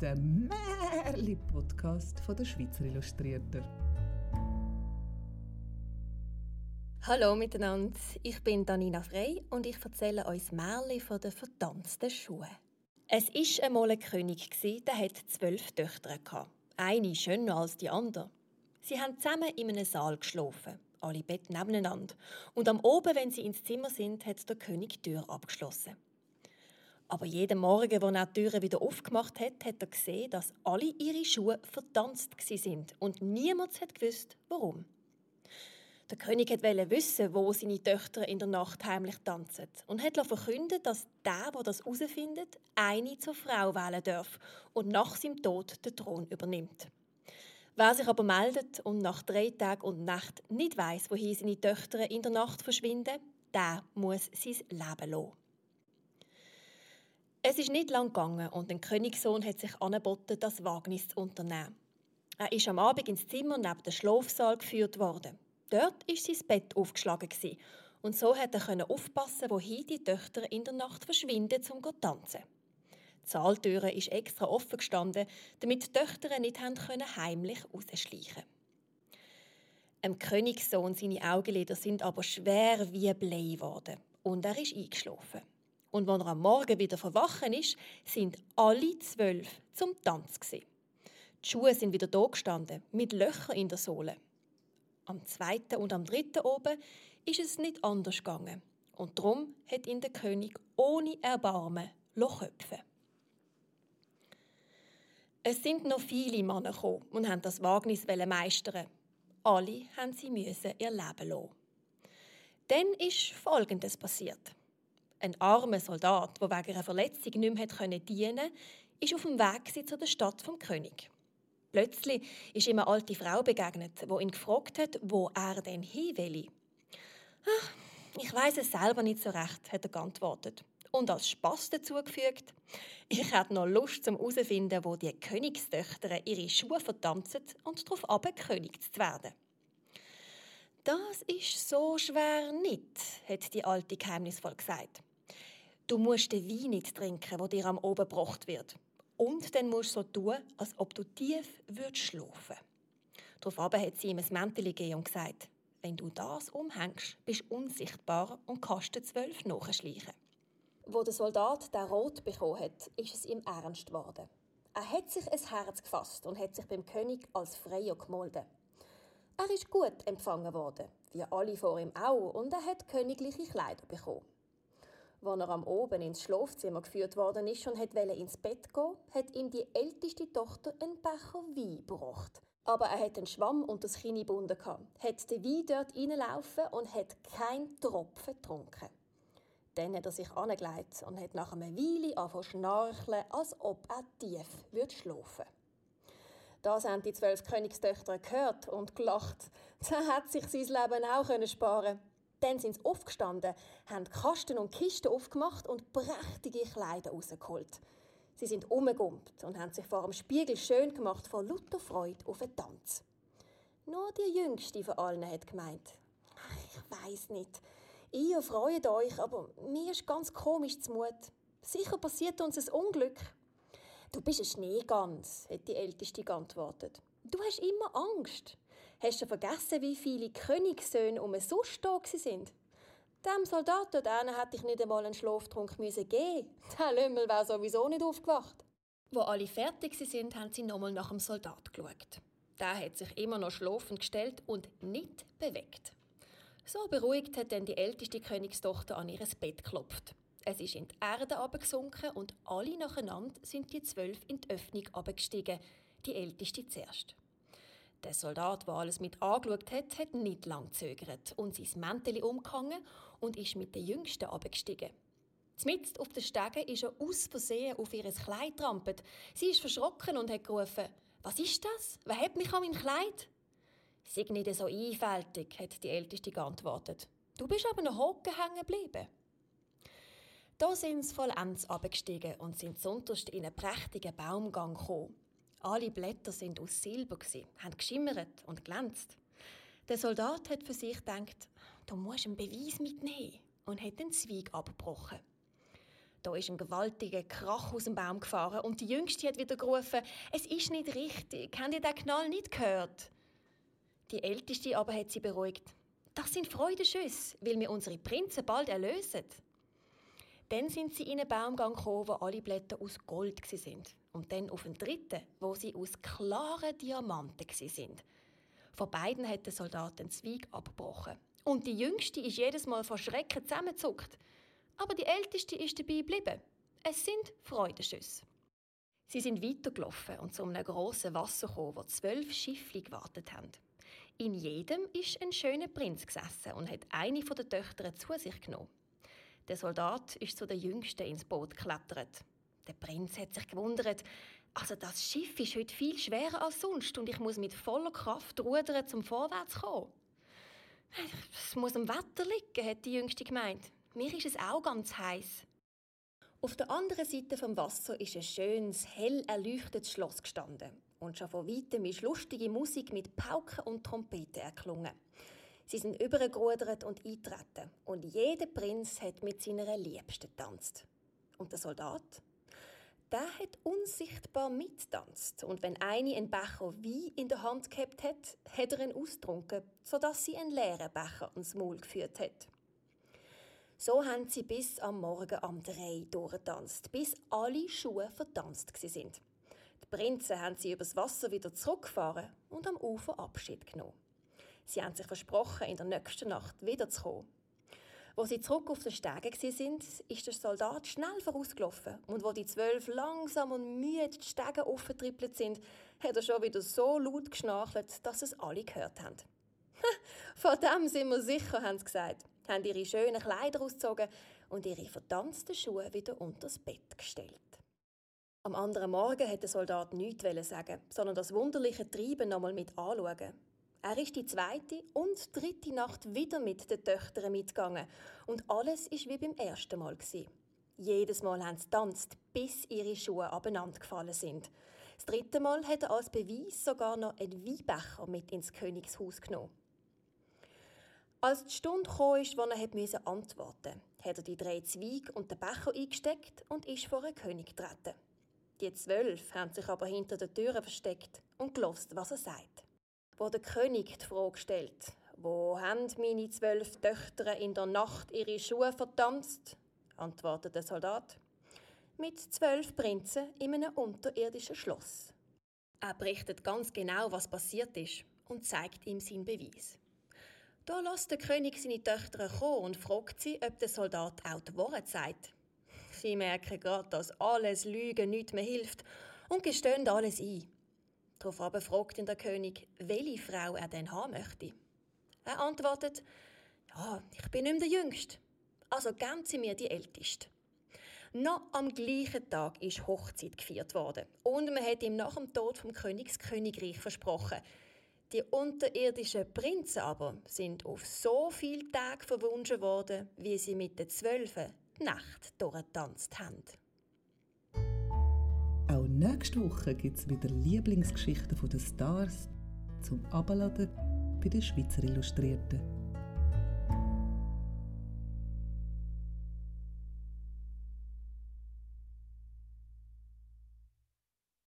der Märli-Podcast der Schweizer Illustrierter. Hallo miteinander, ich bin Danina Frey und ich erzähle euch Märli von den vertanzten Schuhen. Es war einmal ein König, der hatte zwölf Töchter. Eine schöner als die andere. Sie haben zusammen in einem Saal geschlafen, alle Betten nebeneinander. Und am Oben, wenn sie ins Zimmer sind, hat der König die Tür abgeschlossen. Aber jeden Morgen, als er die Türe wieder aufgemacht hat, hat er gesehen, dass alle ihre Schuhe vertanzt sind und niemand hat gewusst, warum. Der König wollte wissen, wo seine Töchter in der Nacht heimlich tanzen und hat verkündet, dass der, der das herausfindet, eine zur Frau wählen darf und nach seinem Tod den Thron übernimmt. Wer sich aber meldet und nach drei Tagen und Nacht nicht weiß, wohin seine Töchter in der Nacht verschwinden, der muss sein Leben lassen. Es ist nicht lang gegangen und der Königssohn hat sich angeboten, das Wagnis zu unternehmen. Er ist am Abend ins Zimmer neben den Schlafsaal geführt worden. Dort ist sein Bett aufgeschlagen und so hat er aufpassen, wohin die Töchter in der Nacht verschwinden, zum zu tanzen. Die Saaltüre ist extra offen gestanden, damit die Töchter nicht haben heimlich rausschleichen. Dem Königssohn seine Augenlider sind aber schwer wie Blei geworden und er ist eingeschlafen. Und als er am Morgen wieder verwachen ist, sind alle zwölf zum Tanz. Die Schuhe sind wieder da gestanden, mit Löchern in der Sohle. Am zweiten und am dritten oben ist es nicht anders gegangen. Und darum hat ihn der König ohne Erbarmen köpfen. Es sind noch viele Männer gekommen und haben das Wagnis meistern. Alle haben sie ihr Leben lassen. Dann ist Folgendes passiert. Ein armer Soldat, der wegen einer Verletzung nicht mehr dienen konnte, ist auf dem Weg zu der Stadt vom König. Plötzlich ist ihm eine alte Frau begegnet, die ihn gefragt hat, wo er denn hin will. Ach, ich weiß es selber nicht so recht, hat er geantwortet. Und als Spass dazugefügt, ich hätte noch Lust zum herauszufinden, wo die Königstöchter ihre Schuhe vertanzen und darauf ab, König zu werden. Das ist so schwer nicht, hat die Alte geheimnisvoll gesagt. Du musst den Wein nicht trinken, wo dir am Oben gebracht wird. Und dann musst du so tun, als ob du tief würdest schlafen. Daraufhin hat sie ihm ein Mäntel gegeben und gesagt, wenn du das umhängst, bist du unsichtbar und kannst den zwölf nachschleichen. Wo der Soldat den Rot bekommen hat, ist es ihm ernst geworden. Er hat sich ein Herz gefasst und hat sich beim König als Freier gemolden. Er ist gut empfangen worden, wie alle vor ihm auch, und er hat königliche Kleider bekommen. Als er am Oben ins Schlafzimmer geführt worden ist und wollte ins Bett gehen, hat ihm die älteste Tochter einen Becher Wein gebracht. Aber er hat einen Schwamm unter das Kinn gebunden, hat den Wein dort reinlaufen und hat keinen Tropfen getrunken. Dann hat er sich angelegt und hat nach einer Weile angefangen schnarchen, als ob er tief schlafen würde. Das haben die zwölf Königstöchter gehört und gelacht. Da hat sich sein Leben auch sparen können. Dann sind sie aufgestanden, haben Kasten und Kisten aufgemacht und prächtige Kleider rausgeholt. Sie sind umgegumpt und haben sich vor dem Spiegel schön gemacht vor lauter Freude auf den Tanz. Nur die Jüngste von allen hat gemeint, ich weiß nicht, ihr freut euch, aber mir ist ganz komisch zumut. Sicher passiert uns ein Unglück. Du bist ein Schneegans, hat die Älteste geantwortet. Du hast immer Angst. Hast du vergessen, wie viele Königssöhne um sonst da sind? Dem Soldat dort hätte ich nicht einmal einen Schlaftrunk geben müssen. Der Lümmel wäre sowieso nicht aufgewacht. Wo alle fertig sind, haben sie nochmal nach dem Soldat geschaut. Der hat sich immer noch schlafend gestellt und nicht bewegt. So beruhigt hat dann die älteste Königstochter an ihr Bett geklopft. Es ist in die Erde abgesunken und alle nacheinander sind die zwölf in die Öffnung abgestiegen, die älteste zuerst. Der Soldat, der alles mit angeschaut hat, hat nicht lang gezögert und sein Mäntel umgehangen und ist mit der Jüngsten abgestiegen. Zmitzt auf den Stegen ist er aus Versehen auf ihr Kleid trampet. Sie ist verschrocken und hat gerufen, «Was ist das? Wer hat mich an mein Kleid?» «Sei nicht so einfältig», hat die Älteste geantwortet. «Du bist aber noch hocken hängen geblieben.» Da sind sie vollends abgestiegen und sind sonderst in einen prächtigen Baumgang gekommen. Alle Blätter sind aus Silber haben geschimmert und glänzt. Der Soldat hat für sich gedacht, du musst einen Beweis mitnehmen und hat den Zweig abgebrochen. Da ist ein gewaltiger Krach aus dem Baum gefahren und die Jüngste hat wieder gerufen, es ist nicht richtig, habt ihr den Knall nicht gehört? Die Älteste aber hat sie beruhigt. Das sind Freudenschüsse, weil wir unsere Prinzen bald erlösen. Dann sind sie in einen Baumgang gekommen, wo alle Blätter aus Gold sind. Und dann auf den dritten, wo sie aus klaren Diamanten sind. Von beiden hat der Soldat den Zweig abgebrochen. Und die Jüngste ist jedes Mal vor Schrecken zusammengezuckt. Aber die Älteste ist dabei geblieben. Es sind Freudenschüsse. Sie sind weitergelaufen und zu einem grossen Wasser gekommen, wo zwölf Schiffe gewartet haben. In jedem ist ein schöner Prinz gesessen und hat eine von den Töchtern zu sich genommen. Der Soldat ist zu der Jüngsten ins Boot geklettert. Der Prinz hat sich gewundert. Also das Schiff ist heute viel schwerer als sonst und ich muss mit voller Kraft rudern, zum vorwärts zu kommen. Es muss am Wetter liegen, hat die Jüngste gemeint. Mir ist es auch ganz heiß. Auf der anderen Seite vom Wasser ist ein schönes, hell erleuchtetes Schloss gestanden. Und schon von weitem ist lustige Musik mit Pauken und Trompeten erklungen. Sie sind übergerudert und eintreten. Und jeder Prinz hat mit seiner Liebsten tanzt. Und der Soldat? Der hat unsichtbar mittanzt. Und wenn eine einen Becher Wein in der Hand gehabt hat, hat er ihn austrunken, sodass sie einen leeren Becher ins Maul geführt hat. So haben sie bis am Morgen am Drei durchgetanzt, bis alle Schuhe vertanzt sind. Die Prinzen haben sie übers Wasser wieder zurückgefahren und am Ufer Abschied genommen. Sie haben sich versprochen, in der nächsten Nacht wiederzukommen. Wo sie zurück auf den Stegen sind, ist der Soldat schnell vorausgelaufen. Und wo die zwölf langsam und müde die Stege aufgetrippelt sind, hat er schon wieder so laut geschnarchelt, dass es alle gehört haben. Von dem sind wir sicher, haben sie gesagt, haben ihre schönen Kleider ausgezogen und ihre verdanzten Schuhe wieder unter das Bett gestellt. Am anderen Morgen hat der Soldat nichts sagen, sondern das wunderliche Treiben nochmal mit anschauen. Er ist die zweite und dritte Nacht wieder mit den Töchtern mitgegangen und alles ist wie beim ersten Mal. Jedes Mal haben sie tanzt, bis ihre Schuhe abeinander gefallen sind. Das dritte Mal hat er als Beweis sogar noch einen Weinbecher mit ins Königshaus genommen. Als die Stunde kam, ist, wo er antworten musste, hat er die drei Zweige und den Becher eingesteckt und ist vor den König getreten. Die zwölf haben sich aber hinter den Türen versteckt und gelost, was er sagt wo der König die Frage stellt, wo haben meine zwölf Töchter in der Nacht ihre Schuhe vertanzt? antwortet der Soldat. Mit zwölf Prinzen in einem unterirdischen Schloss. Er berichtet ganz genau, was passiert ist und zeigt ihm seinen Beweis. Da lässt der König seine Töchter kommen und fragt sie, ob der Soldat auch die Wahrheit sagt. Sie merken gerade, dass alles Lügen nichts mehr hilft und gestehen alles ein. Daraufhin fragt ihn der König, welche Frau er denn haben möchte. Er antwortet, ja, ich bin nicht mehr der Jüngste. Also geben Sie mir die Älteste. Noch am gleichen Tag ist Hochzeit gefeiert worden und man hat ihm nach dem Tod vom Königskönigreich versprochen. Die unterirdischen Prinzen aber sind auf so viele Tage verwunschen worden, wie sie mit den Zwölfen die Nacht durchgetanzt haben. Auch nächste Woche gibt es wieder Lieblingsgeschichten der Stars zum Abladen bei den Schweizer Illustrierten.